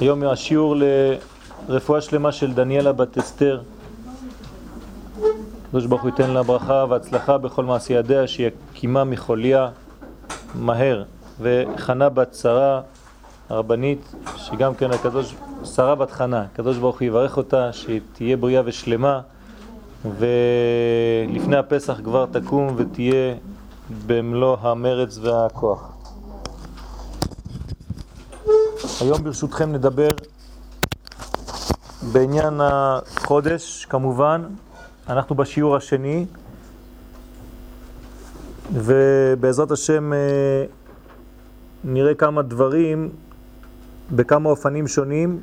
היום השיעור לרפואה שלמה של דניאלה בת אסתר. הקדוש ברוך הוא ייתן לה ברכה והצלחה בכל מעשי ידיה, שהיא הקימה מחוליה מהר. וחנה בת שרה, הרבנית, שגם כן הקדוש, שרה בת חנה, הקדוש ברוך הוא יברך אותה, שהיא תהיה בריאה ושלמה, ולפני הפסח כבר תקום ותהיה במלוא המרץ והכוח. היום ברשותכם נדבר בעניין החודש, כמובן, אנחנו בשיעור השני, ובעזרת השם אה, נראה כמה דברים בכמה אופנים שונים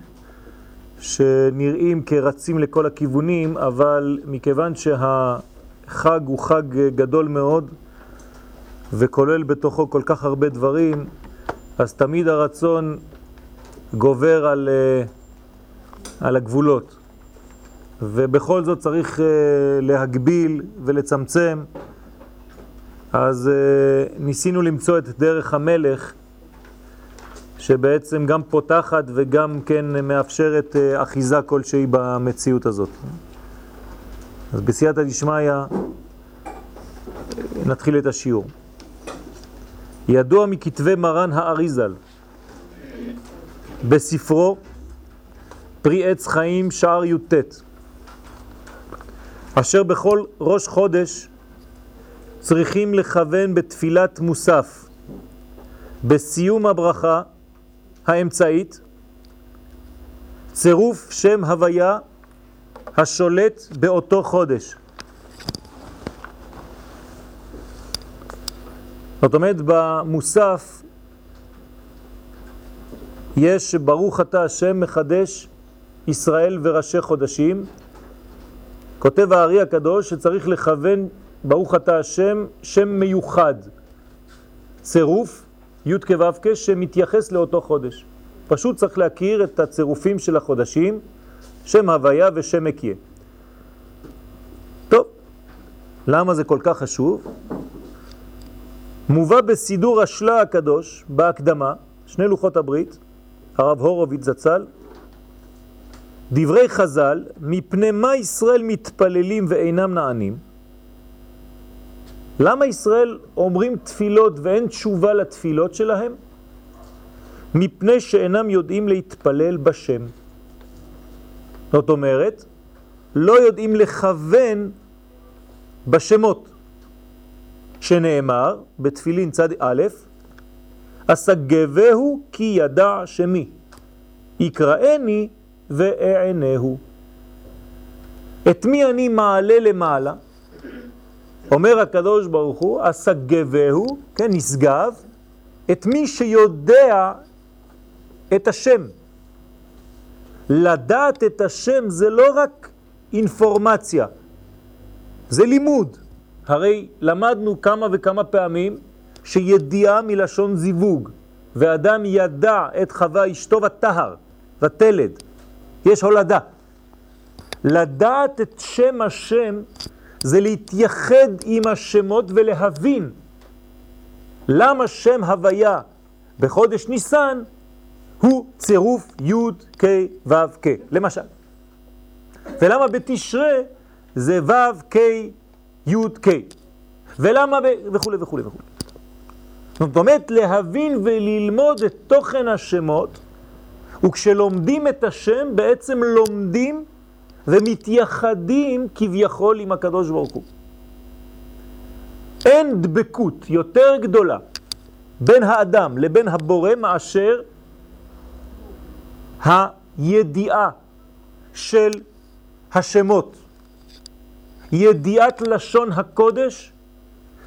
שנראים כרצים לכל הכיוונים, אבל מכיוון שהחג הוא חג גדול מאוד וכולל בתוכו כל כך הרבה דברים, אז תמיד הרצון גובר על, אה, על הגבולות. ובכל זאת צריך אה, להגביל ולצמצם. אז אה, ניסינו למצוא את דרך המלך, שבעצם גם פותחת וגם כן מאפשרת אחיזה כלשהי במציאות הזאת. אז בסייעתא דשמיא נתחיל את השיעור. ידוע מכתבי מרן האריזל, בספרו פרי עץ חיים שער י"ט, אשר בכל ראש חודש צריכים לכוון בתפילת מוסף, בסיום הברכה האמצעית, צירוף שם הוויה השולט באותו חודש. זאת אומרת, במוסף יש ברוך אתה השם מחדש ישראל וראשי חודשים. כותב הארי הקדוש שצריך לכוון ברוך אתה השם שם מיוחד, צירוף י' כו' שמתייחס לאותו חודש. פשוט צריך להכיר את הצירופים של החודשים, שם הוויה ושם מקיה. טוב, למה זה כל כך חשוב? מובא בסידור השלה הקדוש, בהקדמה, שני לוחות הברית, הרב הורוביץ זצ"ל, דברי חז"ל, מפני מה ישראל מתפללים ואינם נענים? למה ישראל אומרים תפילות ואין תשובה לתפילות שלהם? מפני שאינם יודעים להתפלל בשם. זאת אומרת, לא יודעים לכוון בשמות, שנאמר בתפילין צד א', אסגבהו כי ידע שמי, יקראני ואענהו. את מי אני מעלה למעלה? אומר הקדוש ברוך הוא, אסגבהו, כן, נשגב, את מי שיודע את השם. לדעת את השם זה לא רק אינפורמציה, זה לימוד. הרי למדנו כמה וכמה פעמים שידיעה מלשון זיווג, ואדם ידע את חווה אשתו ותהר, ותלד. יש הולדה. לדעת את שם השם זה להתייחד עם השמות ולהבין למה שם הוויה בחודש ניסן הוא צירוף י' כ' ו' כ', למשל. ולמה בתשרה זה ו' כ' י' כ', ולמה ב... וכו' וכו' וכו'. זאת אומרת, להבין וללמוד את תוכן השמות, וכשלומדים את השם, בעצם לומדים ומתייחדים כביכול עם הקדוש ברוך הוא. אין דבקות יותר גדולה בין האדם לבין הבורא מאשר הידיעה של השמות, ידיעת לשון הקודש,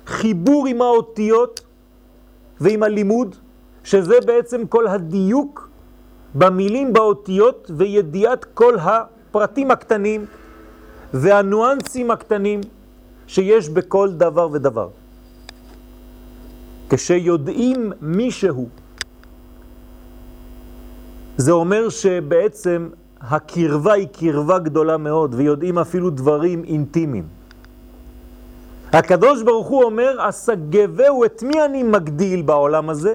חיבור עם האותיות, ועם הלימוד, שזה בעצם כל הדיוק במילים, באותיות, וידיעת כל הפרטים הקטנים והנואנסים הקטנים שיש בכל דבר ודבר. כשיודעים מישהו, זה אומר שבעצם הקרבה היא קרבה גדולה מאוד, ויודעים אפילו דברים אינטימיים. הקדוש ברוך הוא אומר, אסגבהו, את מי אני מגדיל בעולם הזה?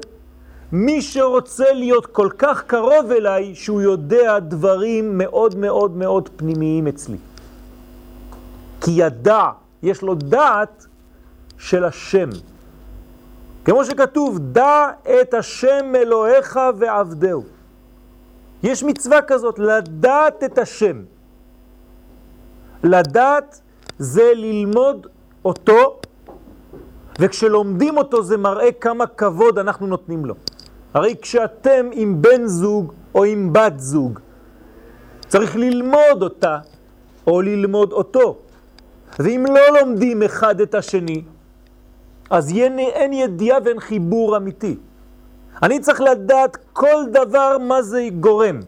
מי שרוצה להיות כל כך קרוב אליי, שהוא יודע דברים מאוד מאוד מאוד פנימיים אצלי. כי ידע, יש לו דעת של השם. כמו שכתוב, דע את השם אלוהיך ועבדהו. יש מצווה כזאת, לדעת את השם. לדעת זה ללמוד אותו, וכשלומדים אותו זה מראה כמה כבוד אנחנו נותנים לו. הרי כשאתם עם בן זוג או עם בת זוג, צריך ללמוד אותה או ללמוד אותו. ואם לא לומדים אחד את השני, אז אין ידיעה ואין חיבור אמיתי. אני צריך לדעת כל דבר מה זה גורם.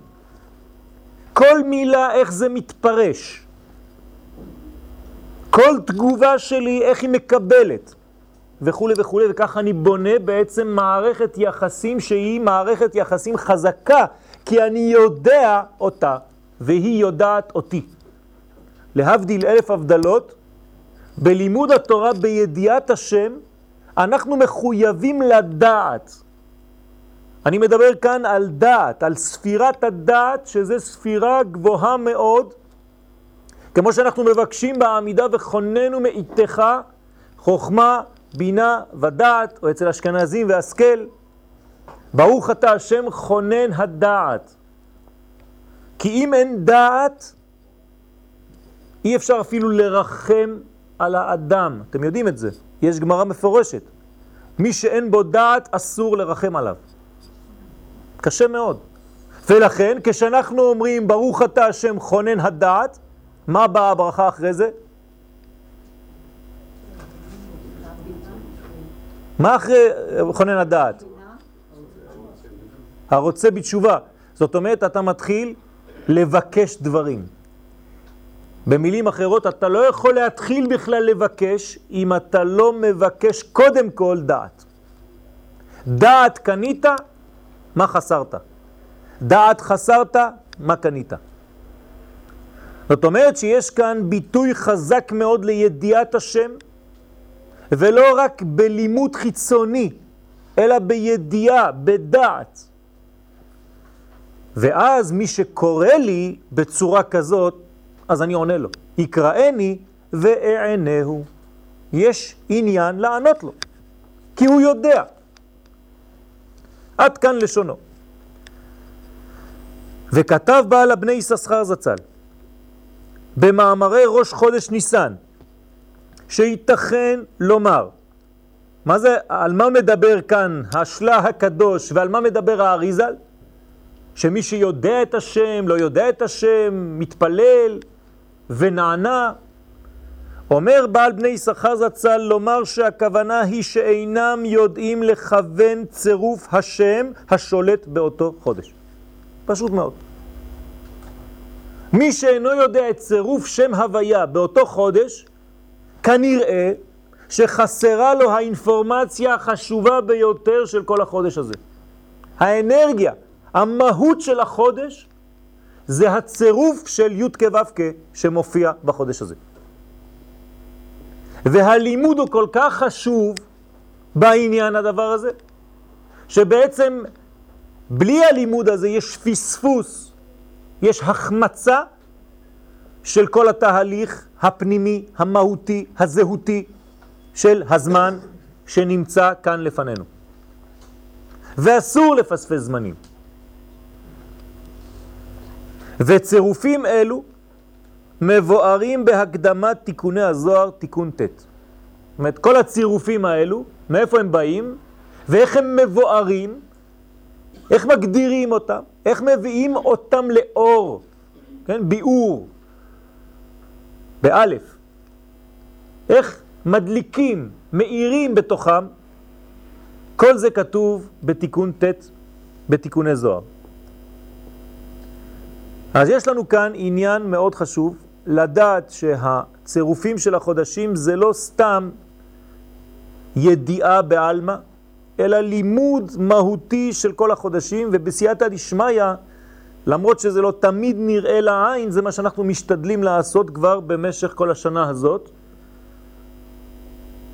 כל מילה, איך זה מתפרש. כל תגובה שלי, איך היא מקבלת. וכו' וכו', וככה אני בונה בעצם מערכת יחסים שהיא מערכת יחסים חזקה, כי אני יודע אותה, והיא יודעת אותי. להבדיל אלף הבדלות, בלימוד התורה, בידיעת השם, אנחנו מחויבים לדעת. אני מדבר כאן על דעת, על ספירת הדעת, שזה ספירה גבוהה מאוד, כמו שאנחנו מבקשים בעמידה וכוננו מאיתך חוכמה, בינה ודעת, או אצל אשכנזים והשכל. ברוך אתה השם חונן הדעת. כי אם אין דעת, אי אפשר אפילו לרחם על האדם. אתם יודעים את זה. יש גמרא מפורשת. מי שאין בו דעת, אסור לרחם עליו. קשה מאוד. ולכן, כשאנחנו אומרים, ברוך אתה השם חונן הדעת, מה באה הברכה אחרי זה? מה אחרי חונן הדעת? הרוצה בתשובה. זאת אומרת, אתה מתחיל לבקש דברים. במילים אחרות, אתה לא יכול להתחיל בכלל לבקש אם אתה לא מבקש קודם כל דעת. דעת קנית, מה חסרת? דעת חסרת, מה קנית? זאת אומרת שיש כאן ביטוי חזק מאוד לידיעת השם, ולא רק בלימוד חיצוני, אלא בידיעה, בדעת. ואז מי שקורא לי בצורה כזאת, אז אני עונה לו. יקראני ואענהו. יש עניין לענות לו, כי הוא יודע. עד כאן לשונו. וכתב בעל הבני יששכר זצ"ל, במאמרי ראש חודש ניסן, שייתכן לומר, מה זה, על מה מדבר כאן השלה הקדוש ועל מה מדבר האריזל? שמי שיודע את השם, לא יודע את השם, מתפלל ונענה. אומר בעל בני יששכר זצ"ל לומר שהכוונה היא שאינם יודעים לכוון צירוף השם השולט באותו חודש. פשוט מאוד. מי שאינו יודע את צירוף שם הוויה באותו חודש, כנראה שחסרה לו האינפורמציה החשובה ביותר של כל החודש הזה. האנרגיה, המהות של החודש, זה הצירוף של י' כו' שמופיע בחודש הזה. והלימוד הוא כל כך חשוב בעניין הדבר הזה, שבעצם בלי הלימוד הזה יש פספוס, יש החמצה של כל התהליך הפנימי, המהותי, הזהותי של הזמן שנמצא כאן לפנינו. ואסור לפספס זמנים. וצירופים אלו מבוארים בהקדמת תיקוני הזוהר, תיקון ט'. זאת אומרת, כל הצירופים האלו, מאיפה הם באים, ואיך הם מבוארים, איך מגדירים אותם, איך מביאים אותם לאור, כן, ביאור, באלף. איך מדליקים, מאירים בתוכם, כל זה כתוב בתיקון ט', בתיקוני זוהר. אז יש לנו כאן עניין מאוד חשוב, לדעת שהצירופים של החודשים זה לא סתם ידיעה בעלמא, אלא לימוד מהותי של כל החודשים, ובסייעתא דשמיא, למרות שזה לא תמיד נראה לעין, זה מה שאנחנו משתדלים לעשות כבר במשך כל השנה הזאת,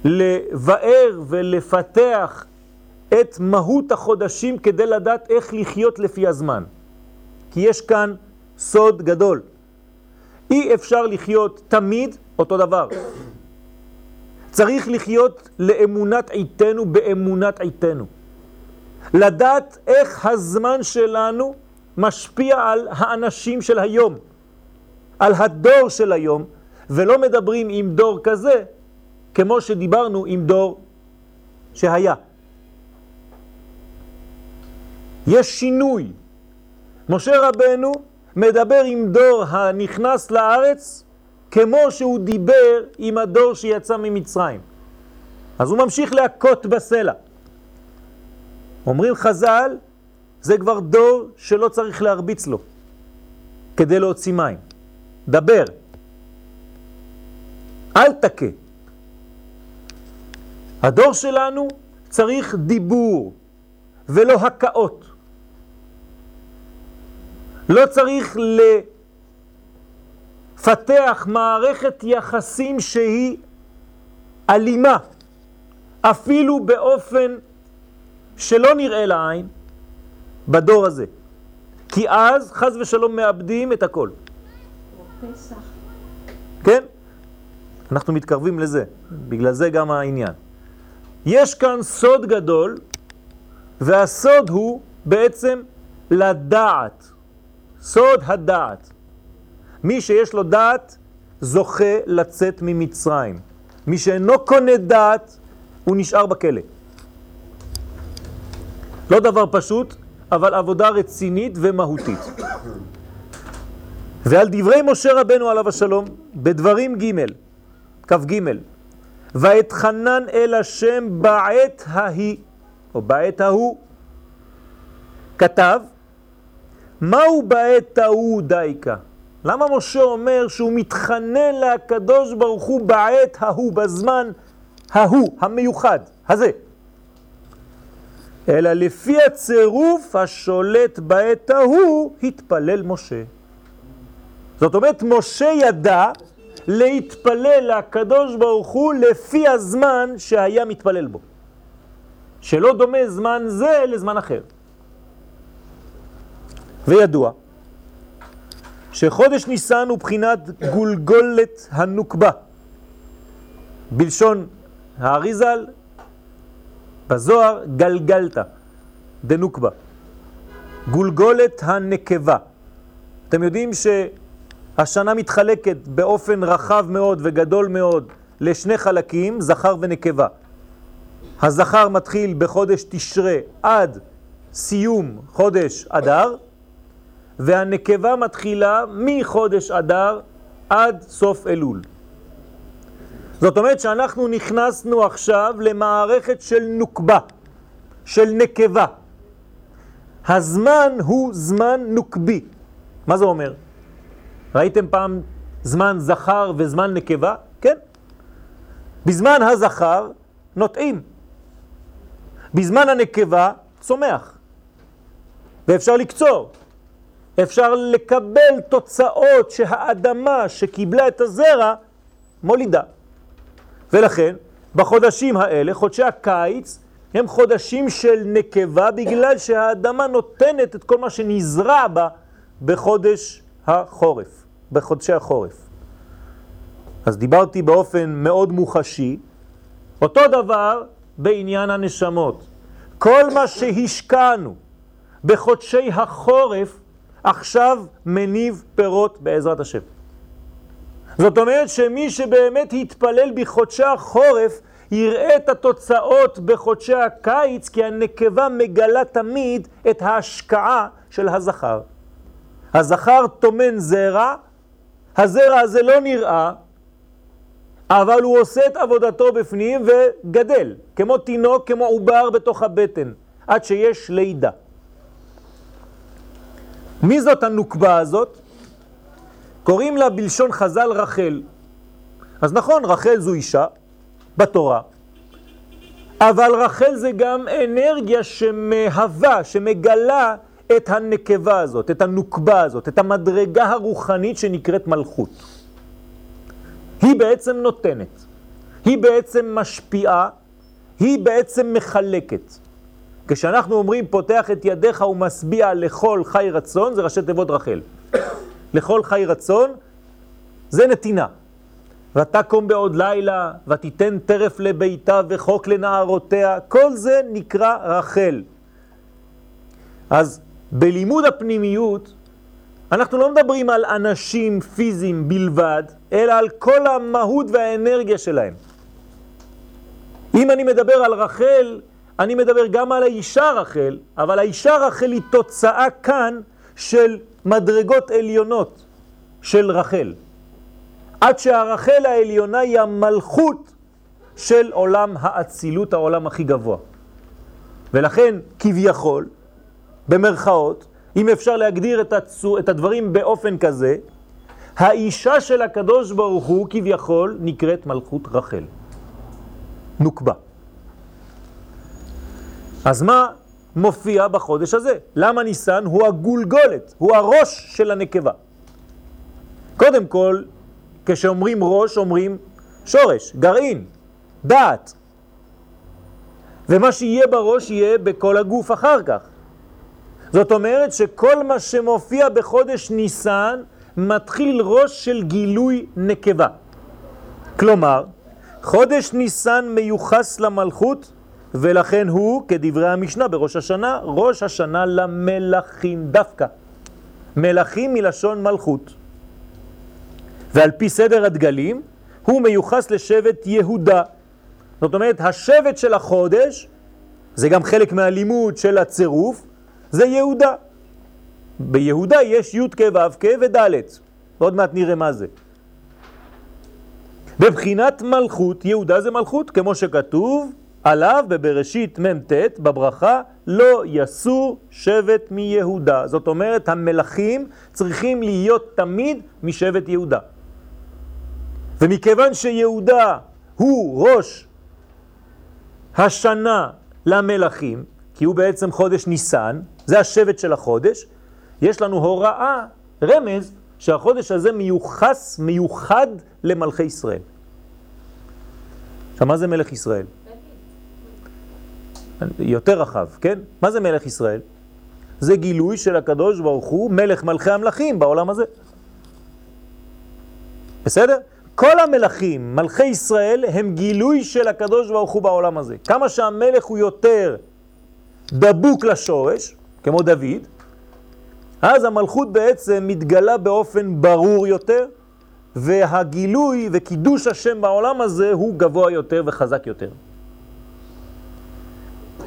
לבאר ולפתח את מהות החודשים כדי לדעת איך לחיות לפי הזמן. כי יש כאן סוד גדול. אי אפשר לחיות תמיד אותו דבר. צריך לחיות לאמונת עיתנו באמונת עיתנו. לדעת איך הזמן שלנו משפיע על האנשים של היום, על הדור של היום, ולא מדברים עם דור כזה, כמו שדיברנו עם דור שהיה. יש שינוי. משה רבנו מדבר עם דור הנכנס לארץ כמו שהוא דיבר עם הדור שיצא ממצרים. אז הוא ממשיך להכות בסלע. אומרים חז"ל, זה כבר דור שלא צריך להרביץ לו כדי להוציא מים. דבר. אל תכה. הדור שלנו צריך דיבור ולא הקאות. לא צריך לפתח מערכת יחסים שהיא אלימה, אפילו באופן שלא נראה לעין בדור הזה. כי אז חז ושלום מאבדים את הכל. כן? אנחנו מתקרבים לזה, בגלל זה גם העניין. יש כאן סוד גדול, והסוד הוא בעצם לדעת. סוד הדעת. מי שיש לו דעת זוכה לצאת ממצרים. מי שאינו קונה דעת הוא נשאר בכלא. לא דבר פשוט, אבל עבודה רצינית ומהותית. ועל דברי משה רבנו עליו השלום, בדברים ג' כ"ג, ואתחנן אל השם בעת ההיא, או בעת ההוא, כתב, מהו בעת ההוא דייקה? למה משה אומר שהוא מתחנן לקדוש ברוך הוא בעת ההוא, בזמן ההוא, המיוחד, הזה? אלא לפי הצירוף השולט בעת ההוא, התפלל משה. זאת אומרת, משה ידע להתפלל לקדוש ברוך הוא לפי הזמן שהיה מתפלל בו. שלא דומה זמן זה לזמן אחר. וידוע שחודש ניסן הוא בחינת גולגולת הנוקבה. בלשון האריזל, בזוהר גלגלת, דנוקבה. גולגולת הנקבה. אתם יודעים שהשנה מתחלקת באופן רחב מאוד וגדול מאוד לשני חלקים, זכר ונקבה. הזכר מתחיל בחודש תשרה עד סיום חודש אדר, והנקבה מתחילה מחודש אדר עד סוף אלול. זאת אומרת שאנחנו נכנסנו עכשיו למערכת של נוקבה, של נקבה. הזמן הוא זמן נוקבי. מה זה אומר? ראיתם פעם זמן זכר וזמן נקבה? כן. בזמן הזכר נוטעים. בזמן הנקבה צומח. ואפשר לקצור. אפשר לקבל תוצאות שהאדמה שקיבלה את הזרע מולידה. ולכן, בחודשים האלה, חודשי הקיץ, הם חודשים של נקבה בגלל שהאדמה נותנת את כל מה שנזרע בה בחודש החורף, בחודשי החורף. אז דיברתי באופן מאוד מוחשי, אותו דבר בעניין הנשמות. כל מה שהשקענו בחודשי החורף עכשיו מניב פירות בעזרת השם. זאת אומרת שמי שבאמת יתפלל בחודשי החורף יראה את התוצאות בחודשי הקיץ, כי הנקבה מגלה תמיד את ההשקעה של הזכר. הזכר תומן זרע, הזרע הזה לא נראה, אבל הוא עושה את עבודתו בפנים וגדל, כמו תינוק, כמו עובר בתוך הבטן, עד שיש לידה. מי זאת הנוקבה הזאת? קוראים לה בלשון חז"ל רחל. אז נכון, רחל זו אישה בתורה, אבל רחל זה גם אנרגיה שמהווה, שמגלה את הנקבה הזאת, את הנוקבה הזאת, את המדרגה הרוחנית שנקראת מלכות. היא בעצם נותנת, היא בעצם משפיעה, היא בעצם מחלקת. כשאנחנו אומרים פותח את ידיך ומשביע לכל חי רצון, זה ראשי תיבות רחל. לכל חי רצון זה נתינה. ותקום בעוד לילה, ותיתן טרף לביתה וחוק לנערותיה, כל זה נקרא רחל. אז בלימוד הפנימיות, אנחנו לא מדברים על אנשים פיזיים בלבד, אלא על כל המהות והאנרגיה שלהם. אם אני מדבר על רחל, אני מדבר גם על האישה רחל, אבל האישה רחל היא תוצאה כאן של מדרגות עליונות של רחל. עד שהרחל העליונה היא המלכות של עולם האצילות, העולם הכי גבוה. ולכן, כביכול, במרכאות, אם אפשר להגדיר את, הצו, את הדברים באופן כזה, האישה של הקדוש ברוך הוא כביכול נקראת מלכות רחל. נוקבה. אז מה מופיע בחודש הזה? למה ניסן הוא הגולגולת, הוא הראש של הנקבה? קודם כל, כשאומרים ראש, אומרים שורש, גרעין, דעת. ומה שיהיה בראש יהיה בכל הגוף אחר כך. זאת אומרת שכל מה שמופיע בחודש ניסן מתחיל ראש של גילוי נקבה. כלומר, חודש ניסן מיוחס למלכות, ולכן הוא, כדברי המשנה בראש השנה, ראש השנה למלכים דווקא. מלכים מלשון מלכות. ועל פי סדר הדגלים, הוא מיוחס לשבט יהודה. זאת אומרת, השבט של החודש, זה גם חלק מהלימוד של הצירוף, זה יהודה. ביהודה יש י' כ' ו' כ' וד', ועוד מעט נראה מה זה. בבחינת מלכות, יהודה זה מלכות, כמו שכתוב עליו בבראשית מ"ט בברכה, לא יסור שבט מיהודה. זאת אומרת, המלכים צריכים להיות תמיד משבט יהודה. ומכיוון שיהודה הוא ראש השנה למלכים, כי הוא בעצם חודש ניסן, זה השבט של החודש, יש לנו הוראה, רמז, שהחודש הזה מיוחס, מיוחד למלכי ישראל. עכשיו, מה זה מלך ישראל? יותר רחב, כן? מה זה מלך ישראל? זה גילוי של הקדוש ברוך הוא, מלך מלכי המלכים בעולם הזה. בסדר? כל המלכים, מלכי ישראל, הם גילוי של הקדוש ברוך הוא בעולם הזה. כמה שהמלך הוא יותר דבוק לשורש, כמו דוד, אז המלכות בעצם מתגלה באופן ברור יותר, והגילוי וקידוש השם בעולם הזה הוא גבוה יותר וחזק יותר.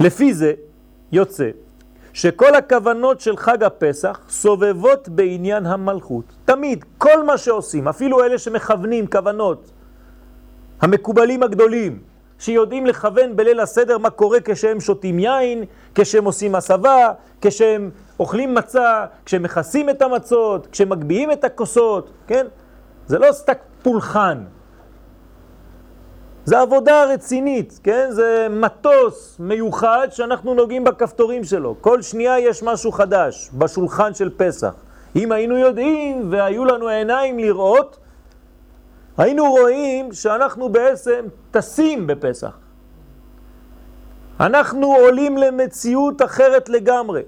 לפי זה יוצא שכל הכוונות של חג הפסח סובבות בעניין המלכות. תמיד, כל מה שעושים, אפילו אלה שמכוונים כוונות, המקובלים הגדולים, שיודעים לכוון בליל הסדר מה קורה כשהם שותים יין, כשהם עושים הסבה, כשהם אוכלים מצה, כשהם מכסים את המצות, כשהם מגביהים את הכוסות, כן? זה לא סתק פולחן. זה עבודה רצינית, כן? זה מטוס מיוחד שאנחנו נוגעים בכפתורים שלו. כל שנייה יש משהו חדש בשולחן של פסח. אם היינו יודעים והיו לנו עיניים לראות, היינו רואים שאנחנו בעצם טסים בפסח. אנחנו עולים למציאות אחרת לגמרי.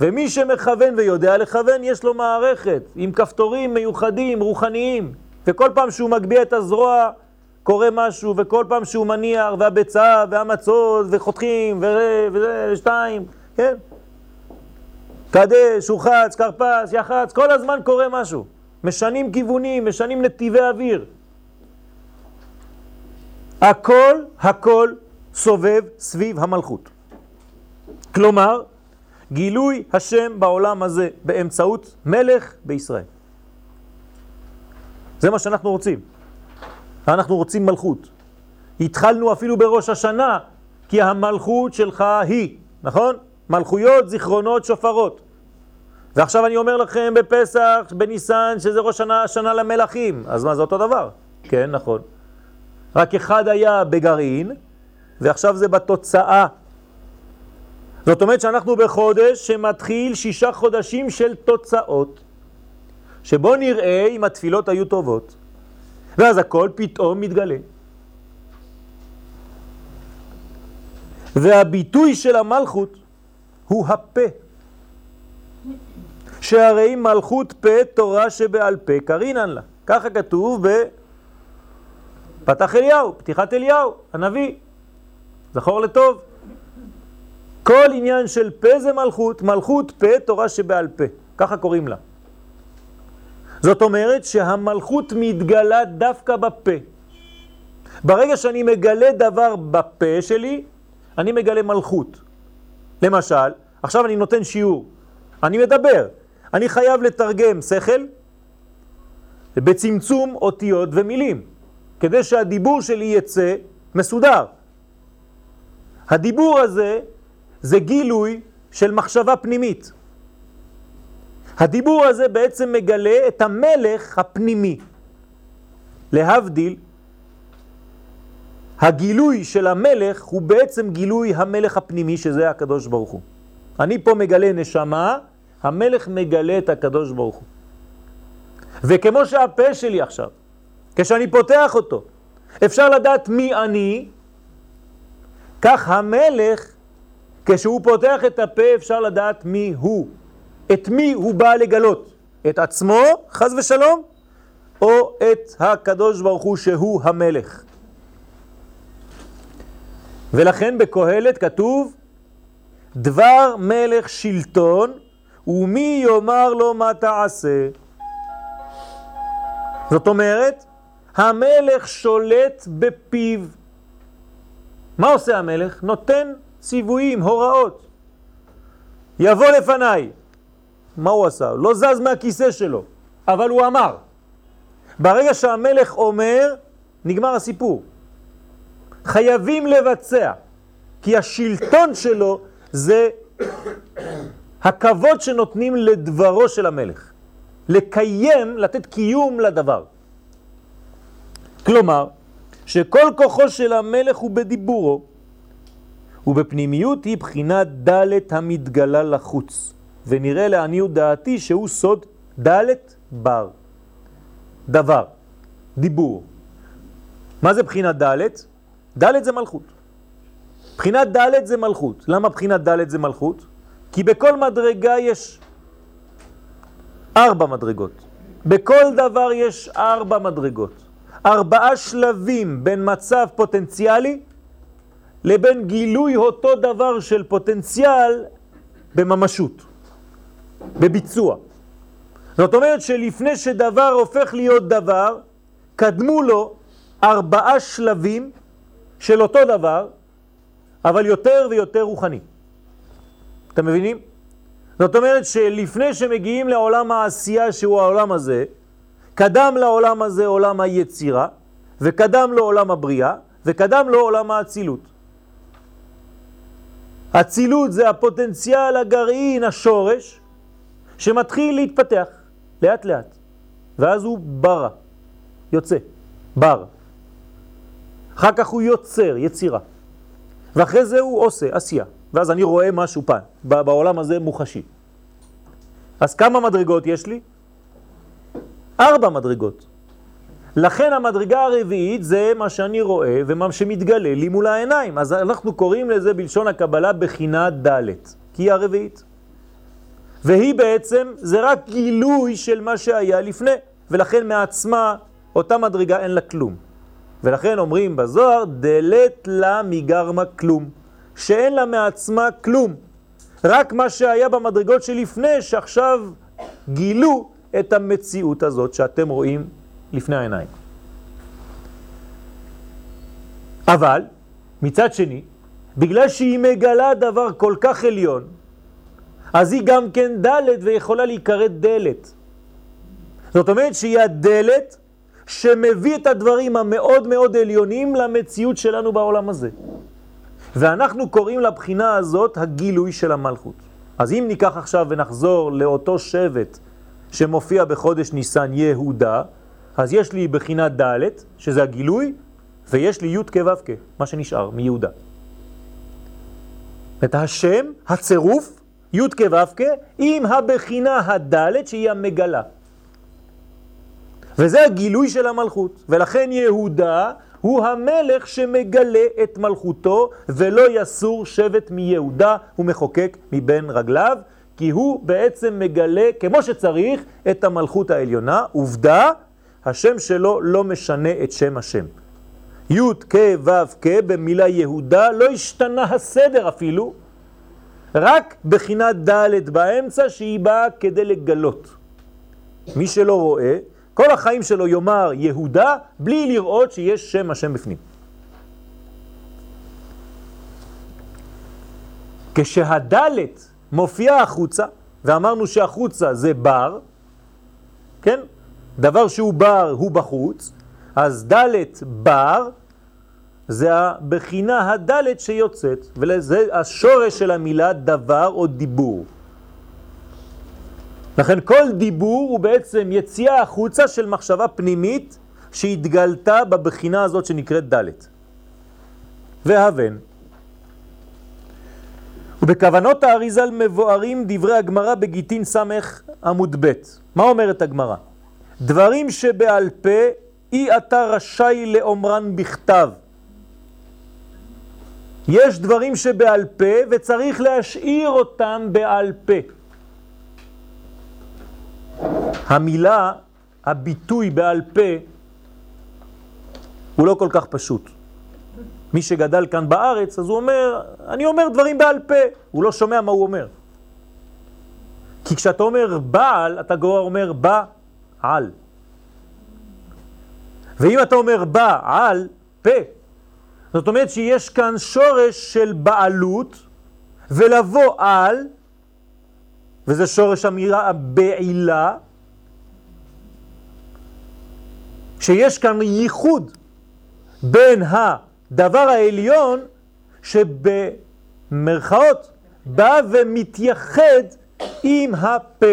ומי שמכוון ויודע לכוון, יש לו מערכת עם כפתורים מיוחדים, רוחניים, וכל פעם שהוא מגביה את הזרוע, קורה משהו, וכל פעם שהוא מניח, והביצה, והמצות, וחותכים, ושתיים, כן? קדש, הוחץ, קרפס, יחץ, כל הזמן קורה משהו. משנים כיוונים, משנים נתיבי אוויר. הכל, הכל סובב סביב המלכות. כלומר, גילוי השם בעולם הזה באמצעות מלך בישראל. זה מה שאנחנו רוצים. אנחנו רוצים מלכות. התחלנו אפילו בראש השנה, כי המלכות שלך היא, נכון? מלכויות, זיכרונות, שופרות. ועכשיו אני אומר לכם בפסח, בניסן, שזה ראש שנה, השנה למלכים. אז מה, זה אותו דבר? כן, נכון. רק אחד היה בגרעין, ועכשיו זה בתוצאה. זאת אומרת שאנחנו בחודש שמתחיל שישה חודשים של תוצאות, שבו נראה אם התפילות היו טובות, ואז הכל פתאום מתגלה. והביטוי של המלכות הוא הפה. שהרי מלכות פה תורה שבעל פה קרינן לה. ככה כתוב בפתח אליהו, פתיחת אליהו, הנביא. זכור לטוב. כל עניין של פה זה מלכות, מלכות פה תורה שבעל פה. ככה קוראים לה. זאת אומרת שהמלכות מתגלה דווקא בפה. ברגע שאני מגלה דבר בפה שלי, אני מגלה מלכות. למשל, עכשיו אני נותן שיעור, אני מדבר, אני חייב לתרגם שכל בצמצום אותיות ומילים, כדי שהדיבור שלי יצא מסודר. הדיבור הזה זה גילוי של מחשבה פנימית. הדיבור הזה בעצם מגלה את המלך הפנימי. להבדיל, הגילוי של המלך הוא בעצם גילוי המלך הפנימי, שזה הקדוש ברוך הוא. אני פה מגלה נשמה, המלך מגלה את הקדוש ברוך הוא. וכמו שהפה שלי עכשיו, כשאני פותח אותו, אפשר לדעת מי אני, כך המלך, כשהוא פותח את הפה, אפשר לדעת מי הוא. את מי הוא בא לגלות? את עצמו, חז ושלום, או את הקדוש ברוך הוא שהוא המלך. ולכן בקהלת כתוב, דבר מלך שלטון, ומי יאמר לו מה תעשה? זאת אומרת, המלך שולט בפיו. מה עושה המלך? נותן ציוויים, הוראות. יבוא לפניי. מה הוא עשה? לא זז מהכיסא שלו, אבל הוא אמר. ברגע שהמלך אומר, נגמר הסיפור. חייבים לבצע, כי השלטון שלו זה הכבוד שנותנים לדברו של המלך. לקיים, לתת קיום לדבר. כלומר, שכל כוחו של המלך הוא בדיבורו, ובפנימיות היא בחינת דלת המתגלה לחוץ, ונראה לעניות דעתי שהוא סוד דלת בר, דבר, דיבור. מה זה בחינת דלת? ד' זה מלכות. בחינת ד' זה מלכות. למה בחינת ד' זה מלכות? כי בכל מדרגה יש ארבע מדרגות. בכל דבר יש ארבע מדרגות. ארבעה שלבים בין מצב פוטנציאלי לבין גילוי אותו דבר של פוטנציאל בממשות, בביצוע. זאת אומרת שלפני שדבר הופך להיות דבר, קדמו לו ארבעה שלבים של אותו דבר, אבל יותר ויותר רוחני. אתם מבינים? זאת אומרת שלפני שמגיעים לעולם העשייה שהוא העולם הזה, קדם לעולם הזה עולם היצירה, וקדם לו עולם הבריאה, וקדם לו עולם האצילות. אצילות זה הפוטנציאל, הגרעין, השורש, שמתחיל להתפתח לאט לאט, ואז הוא ברא, יוצא, בר. אחר כך הוא יוצר, יצירה. ואחרי זה הוא עושה, עשייה. ואז אני רואה משהו פעם, בעולם הזה מוחשי. אז כמה מדרגות יש לי? ארבע מדרגות. לכן המדרגה הרביעית זה מה שאני רואה ומה שמתגלה לי מול העיניים. אז אנחנו קוראים לזה בלשון הקבלה בחינה ד', כי היא הרביעית. והיא בעצם, זה רק גילוי של מה שהיה לפני, ולכן מעצמה אותה מדרגה אין לה כלום. ולכן אומרים בזוהר, דלת לה מגרמה כלום, שאין לה מעצמה כלום. רק מה שהיה במדרגות שלפני, שעכשיו גילו את המציאות הזאת שאתם רואים לפני העיניים. אבל, מצד שני, בגלל שהיא מגלה דבר כל כך עליון, אז היא גם כן דלת ויכולה להיקרא דלת. זאת אומרת שהיא הדלת שמביא את הדברים המאוד מאוד עליונים למציאות שלנו בעולם הזה. ואנחנו קוראים לבחינה הזאת הגילוי של המלכות. אז אם ניקח עכשיו ונחזור לאותו שבט שמופיע בחודש ניסן יהודה, אז יש לי בחינה ד', שזה הגילוי, ויש לי י' כו' כ', מה שנשאר מיהודה. את השם, הצירוף, י' כו' עם הבחינה הד' שהיא המגלה. וזה הגילוי של המלכות. ולכן יהודה הוא המלך שמגלה את מלכותו, ולא יסור שבט מיהודה, הוא מחוקק מבין רגליו, כי הוא בעצם מגלה כמו שצריך את המלכות העליונה. עובדה, השם שלו לא משנה את שם השם. י' כ' ו' כ' במילה יהודה לא השתנה הסדר אפילו, רק בחינת ד' באמצע שהיא באה כדי לגלות. מי שלא רואה, כל החיים שלו יאמר יהודה בלי לראות שיש שם השם בפנים. כשהדלת מופיעה החוצה, ואמרנו שהחוצה זה בר, כן? דבר שהוא בר הוא בחוץ, אז דלת בר זה הבחינה הדלת שיוצאת, וזה השורש של המילה דבר או דיבור. לכן כל דיבור הוא בעצם יציאה החוצה של מחשבה פנימית שהתגלתה בבחינה הזאת שנקראת דלת. והבן. ובכוונות האריזל מבוארים דברי הגמרא בגיטין סמך עמוד ב'. מה אומרת הגמרא? דברים שבעל פה אי אתה רשאי לאומרן בכתב. יש דברים שבעל פה וצריך להשאיר אותם בעל פה. המילה, הביטוי בעל פה, הוא לא כל כך פשוט. מי שגדל כאן בארץ, אז הוא אומר, אני אומר דברים בעל פה, הוא לא שומע מה הוא אומר. כי כשאתה אומר בעל, אתה כבר אומר בעל. ואם אתה אומר בעל, פה, זאת אומרת שיש כאן שורש של בעלות, ולבוא על, וזה שורש המילה הבעילה, שיש כאן ייחוד בין הדבר העליון שבמרכאות בא ומתייחד עם הפה.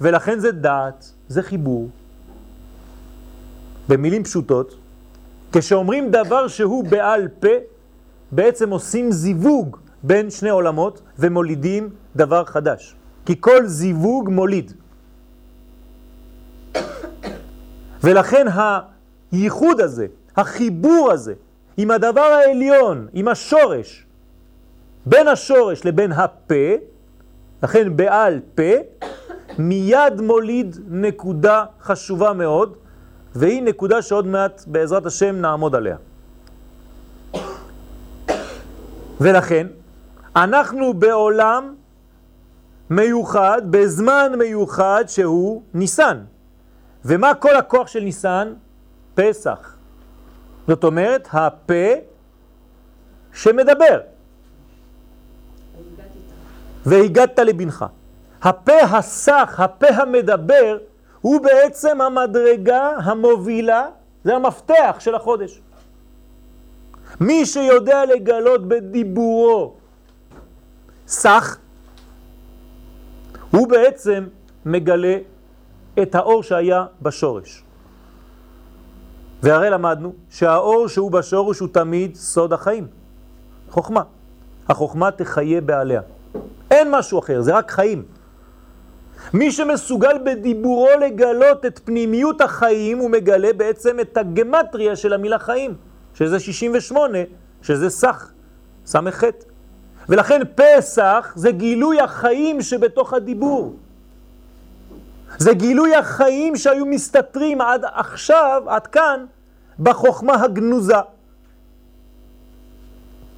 ולכן זה דעת, זה חיבור. במילים פשוטות, כשאומרים דבר שהוא בעל פה, בעצם עושים זיווג בין שני עולמות ומולידים דבר חדש. כי כל זיווג מוליד. ולכן הייחוד הזה, החיבור הזה, עם הדבר העליון, עם השורש, בין השורש לבין הפה, לכן בעל פה, מיד מוליד נקודה חשובה מאוד, והיא נקודה שעוד מעט בעזרת השם נעמוד עליה. ולכן, אנחנו בעולם מיוחד, בזמן מיוחד שהוא ניסן. ומה כל הכוח של ניסן? פסח. זאת אומרת, הפה שמדבר. והגדת לבנך. הפה הסך, הפה המדבר, הוא בעצם המדרגה המובילה, זה המפתח של החודש. מי שיודע לגלות בדיבורו סך, הוא בעצם מגלה את האור שהיה בשורש. והרי למדנו שהאור שהוא בשורש הוא תמיד סוד החיים, חוכמה. החוכמה תחיה בעליה. אין משהו אחר, זה רק חיים. מי שמסוגל בדיבורו לגלות את פנימיות החיים, הוא מגלה בעצם את הגמטריה של המילה חיים, שזה 68, שזה סך, חטא. ולכן פסח זה גילוי החיים שבתוך הדיבור. זה גילוי החיים שהיו מסתתרים עד עכשיו, עד כאן, בחוכמה הגנוזה.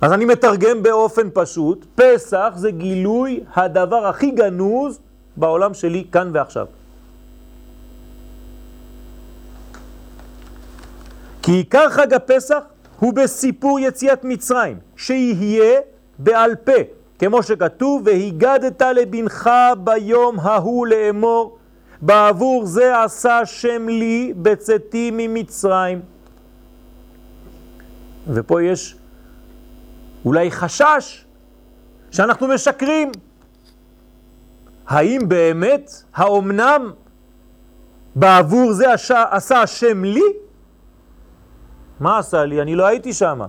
אז אני מתרגם באופן פשוט, פסח זה גילוי הדבר הכי גנוז בעולם שלי כאן ועכשיו. כי עיקר חג הפסח הוא בסיפור יציאת מצרים, שיהיה בעל פה, כמו שכתוב, והיגדת לבנך ביום ההוא לאמור, בעבור זה עשה שם לי בצאתי ממצרים. ופה יש אולי חשש שאנחנו משקרים. האם באמת, האומנם בעבור זה עשה, עשה השם לי? מה עשה לי? אני לא הייתי שם.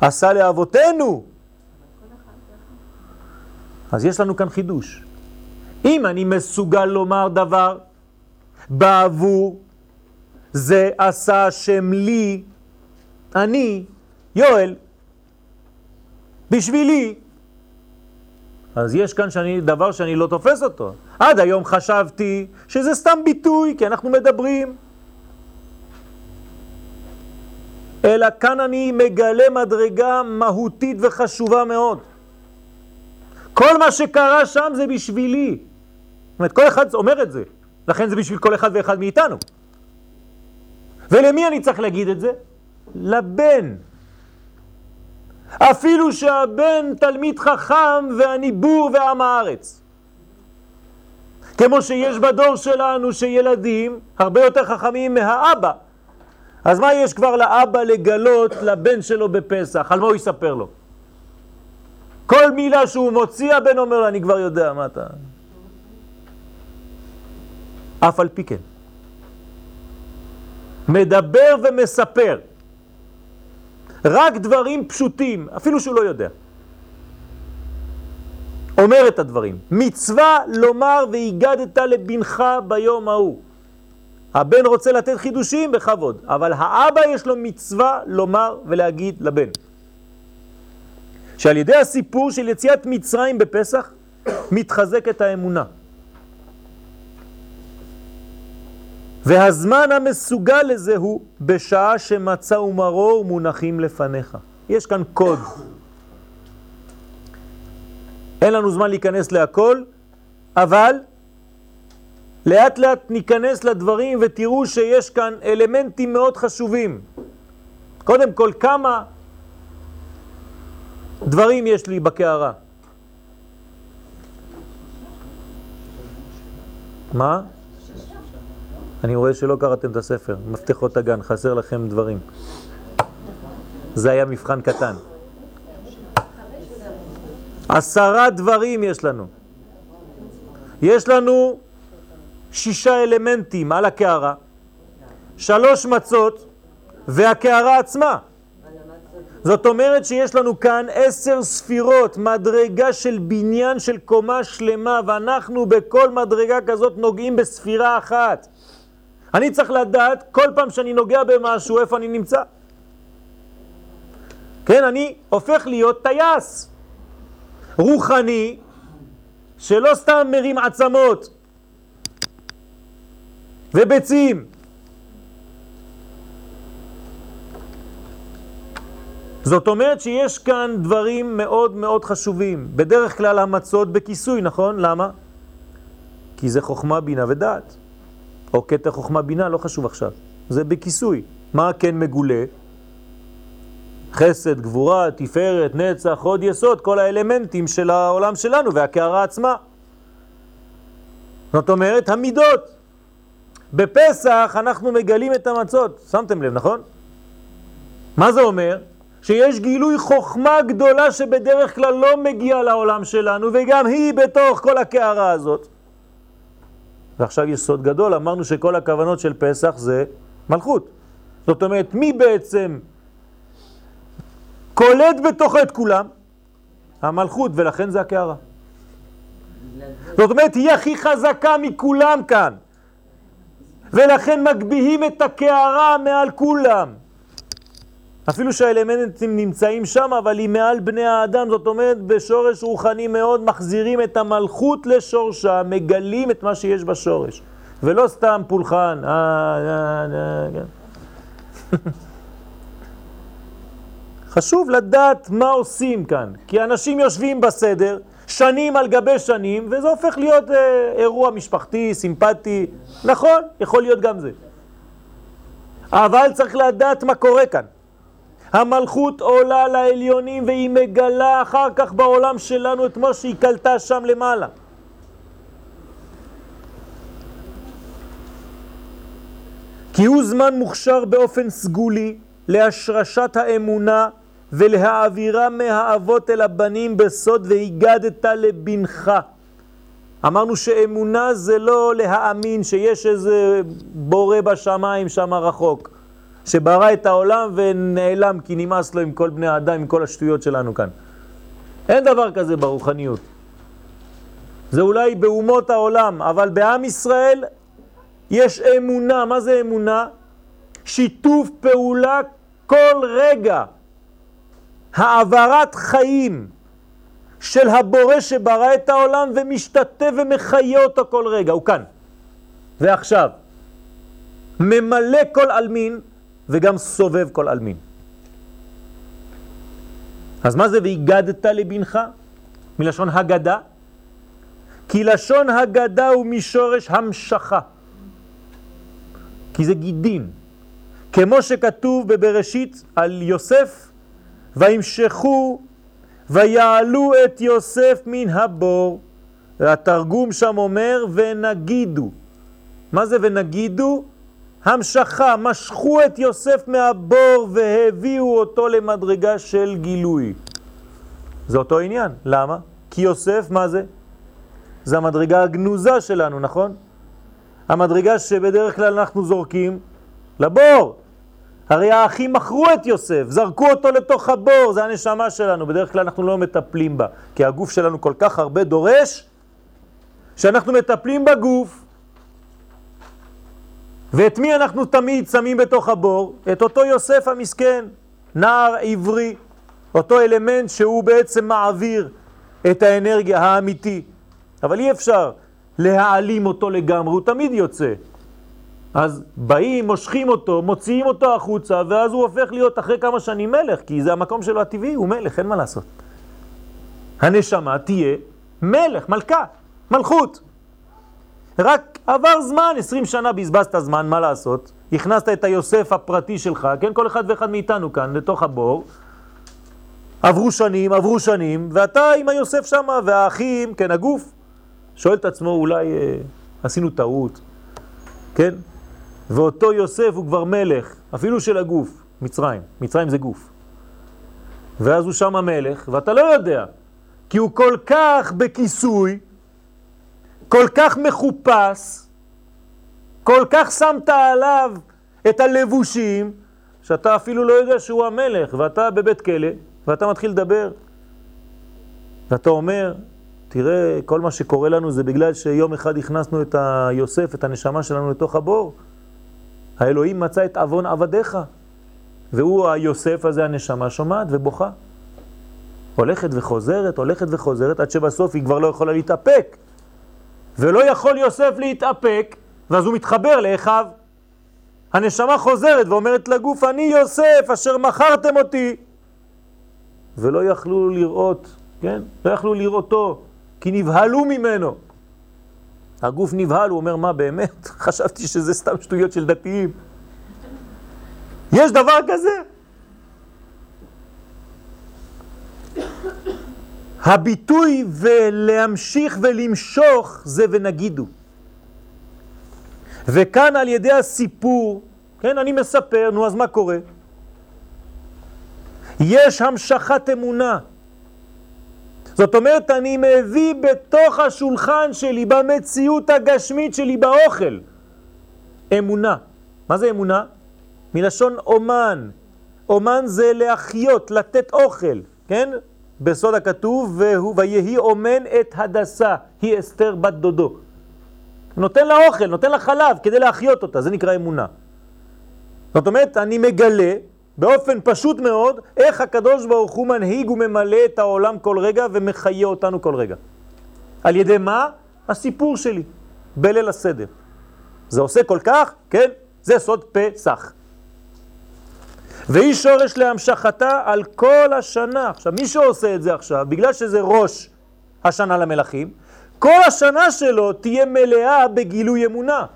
עשה לאבותינו. אז יש לנו כאן חידוש. אם אני מסוגל לומר דבר בעבור זה עשה השם לי, אני, יואל, בשבילי. אז יש כאן שאני, דבר שאני לא תופס אותו. עד היום חשבתי שזה סתם ביטוי, כי אנחנו מדברים. אלא כאן אני מגלה מדרגה מהותית וחשובה מאוד. כל מה שקרה שם זה בשבילי. זאת אומרת, כל אחד אומר את זה, לכן זה בשביל כל אחד ואחד מאיתנו. ולמי אני צריך להגיד את זה? לבן. אפילו שהבן תלמיד חכם ואני בור ועם הארץ. כמו שיש בדור שלנו שילדים הרבה יותר חכמים מהאבא. אז מה יש כבר לאבא לגלות לבן שלו בפסח? על מה הוא יספר לו? כל מילה שהוא מוציא, הבן אומר לו, אני כבר יודע מה אתה... אף על פי כן. מדבר ומספר. רק דברים פשוטים, אפילו שהוא לא יודע. אומר את הדברים. מצווה לומר והגדת לבנך ביום ההוא. הבן רוצה לתת חידושים בכבוד, אבל האבא יש לו מצווה לומר ולהגיד לבן. שעל ידי הסיפור של יציאת מצרים בפסח מתחזקת האמונה. והזמן המסוגל לזה הוא בשעה שמצא ומרור מונחים לפניך. יש כאן קוד. אין לנו זמן להיכנס להכל, אבל לאט לאט ניכנס לדברים ותראו שיש כאן אלמנטים מאוד חשובים. קודם כל, כמה דברים יש לי בקערה? מה? אני רואה שלא קראתם את הספר, מפתחות הגן, חסר לכם דברים. זה היה מבחן קטן. עשרה דברים יש לנו. יש לנו שישה אלמנטים על הקערה, שלוש מצות והקערה עצמה. זאת אומרת שיש לנו כאן עשר ספירות, מדרגה של בניין של קומה שלמה, ואנחנו בכל מדרגה כזאת נוגעים בספירה אחת. אני צריך לדעת כל פעם שאני נוגע במשהו, איפה אני נמצא. כן, אני הופך להיות טייס רוחני, שלא סתם מרים עצמות וביצים. זאת אומרת שיש כאן דברים מאוד מאוד חשובים. בדרך כלל המצות בכיסוי, נכון? למה? כי זה חוכמה, בינה ודעת. או קטע חוכמה בינה, לא חשוב עכשיו. זה בכיסוי. מה כן מגולה? חסד, גבורה, תפארת, נצח, עוד יסוד, כל האלמנטים של העולם שלנו והקערה עצמה. זאת אומרת, המידות. בפסח אנחנו מגלים את המצות, שמתם לב, נכון? מה זה אומר? שיש גילוי חוכמה גדולה שבדרך כלל לא מגיעה לעולם שלנו, וגם היא בתוך כל הקערה הזאת. ועכשיו יש סוד גדול, אמרנו שכל הכוונות של פסח זה מלכות. זאת אומרת, מי בעצם קולט בתוך את כולם? המלכות, ולכן זה הקערה. זאת אומרת, היא הכי חזקה מכולם כאן. ולכן מגביהים את הקערה מעל כולם. אפילו שהאלמנטים נמצאים שם, אבל היא מעל בני האדם, זאת אומרת בשורש רוחני מאוד, מחזירים את המלכות לשורשה, מגלים את מה שיש בשורש. ולא סתם פולחן. אה, אה, אה, כן. חשוב לדעת מה עושים כאן, כי אנשים יושבים בסדר שנים על גבי שנים, וזה הופך להיות אה, אירוע משפחתי, סימפטי. נכון, יכול להיות גם זה. אבל צריך לדעת מה קורה כאן. המלכות עולה לעליונים והיא מגלה אחר כך בעולם שלנו את מה שהיא קלטה שם למעלה. כי הוא זמן מוכשר באופן סגולי להשרשת האמונה ולהעבירה מהאבות אל הבנים בסוד והגדת לבנך. אמרנו שאמונה זה לא להאמין שיש איזה בורא בשמיים שם רחוק. שברא את העולם ונעלם כי נמאס לו עם כל בני האדם, עם כל השטויות שלנו כאן. אין דבר כזה ברוחניות. זה אולי באומות העולם, אבל בעם ישראל יש אמונה. מה זה אמונה? שיתוף פעולה כל רגע, העברת חיים של הבורא שברא את העולם ומשתתף ומחיה אותו כל רגע, הוא כאן ועכשיו, ממלא כל אלמין וגם סובב כל אלמין. אז מה זה והגדת לבנך? מלשון הגדה? כי לשון הגדה הוא משורש המשכה. כי זה גידין. כמו שכתוב בבראשית על יוסף, וימשכו ויעלו את יוסף מן הבור. והתרגום שם אומר ונגידו. מה זה ונגידו? המשכה, משכו את יוסף מהבור והביאו אותו למדרגה של גילוי. זה אותו עניין. למה? כי יוסף, מה זה? זה המדרגה הגנוזה שלנו, נכון? המדרגה שבדרך כלל אנחנו זורקים לבור. הרי האחים מכרו את יוסף, זרקו אותו לתוך הבור, זה הנשמה שלנו, בדרך כלל אנחנו לא מטפלים בה, כי הגוף שלנו כל כך הרבה דורש, שאנחנו מטפלים בגוף, ואת מי אנחנו תמיד שמים בתוך הבור? את אותו יוסף המסכן, נער עברי, אותו אלמנט שהוא בעצם מעביר את האנרגיה האמיתי. אבל אי אפשר להעלים אותו לגמרי, הוא תמיד יוצא. אז באים, מושכים אותו, מוציאים אותו החוצה, ואז הוא הופך להיות אחרי כמה שנים מלך, כי זה המקום שלו הטבעי, הוא מלך, אין מה לעשות. הנשמה תהיה מלך, מלכה, מלכות. רק עבר זמן, 20 שנה בזבזת זמן, מה לעשות? הכנסת את היוסף הפרטי שלך, כן? כל אחד ואחד מאיתנו כאן, לתוך הבור. עברו שנים, עברו שנים, ואתה עם היוסף שם, והאחים, כן, הגוף, שואל את עצמו, אולי אה, עשינו טעות, כן? ואותו יוסף הוא כבר מלך, אפילו של הגוף, מצרים. מצרים זה גוף. ואז הוא שם המלך, ואתה לא יודע, כי הוא כל כך בכיסוי, כל כך מחופש, כל כך שמת עליו את הלבושים, שאתה אפילו לא יודע שהוא המלך, ואתה בבית כלא, ואתה מתחיל לדבר, ואתה אומר, תראה, כל מה שקורה לנו זה בגלל שיום אחד הכנסנו את היוסף, את הנשמה שלנו לתוך הבור. האלוהים מצא את אבון עבדיך, והוא היוסף הזה, הנשמה, שומעת ובוכה. הולכת וחוזרת, הולכת וחוזרת, עד שבסוף היא כבר לא יכולה להתאפק. ולא יכול יוסף להתאפק, ואז הוא מתחבר לאחיו. הנשמה חוזרת ואומרת לגוף, אני יוסף אשר מכרתם אותי. ולא יכלו לראות, כן? לא יכלו לראותו, כי נבהלו ממנו. הגוף נבהל, הוא אומר, מה באמת? חשבתי שזה סתם שטויות של דתיים. יש דבר כזה? הביטוי ולהמשיך ולמשוך זה ונגידו. וכאן על ידי הסיפור, כן, אני מספר, נו אז מה קורה? יש המשכת אמונה. זאת אומרת, אני מביא בתוך השולחן שלי, במציאות הגשמית שלי, באוכל, אמונה. מה זה אמונה? מלשון אומן. אומן זה להחיות, לתת אוכל, כן? בסוד הכתוב, והוא ויהי אומן את הדסה, היא אסתר בת דודו. נותן לה אוכל, נותן לה חלב כדי להחיות אותה, זה נקרא אמונה. זאת אומרת, אני מגלה באופן פשוט מאוד איך הקדוש ברוך הוא מנהיג וממלא את העולם כל רגע ומחיה אותנו כל רגע. על ידי מה? הסיפור שלי, בליל הסדר. זה עושה כל כך, כן? זה סוד פסח. והיא שורש להמשכתה על כל השנה. עכשיו, מי שעושה את זה עכשיו, בגלל שזה ראש השנה למלאכים, כל השנה שלו תהיה מלאה בגילוי אמונה.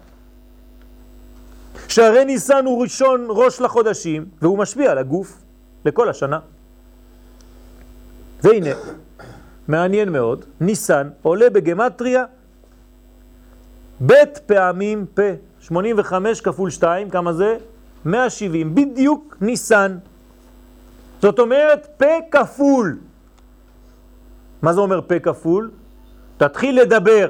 שהרי ניסן הוא ראשון ראש לחודשים, והוא משפיע על הגוף לכל השנה. והנה, מעניין מאוד, ניסן עולה בגמטריה ב' פעמים פ', 85 כפול 2, כמה זה? 170, בדיוק ניסן. זאת אומרת פה כפול. מה זה אומר פה כפול? תתחיל לדבר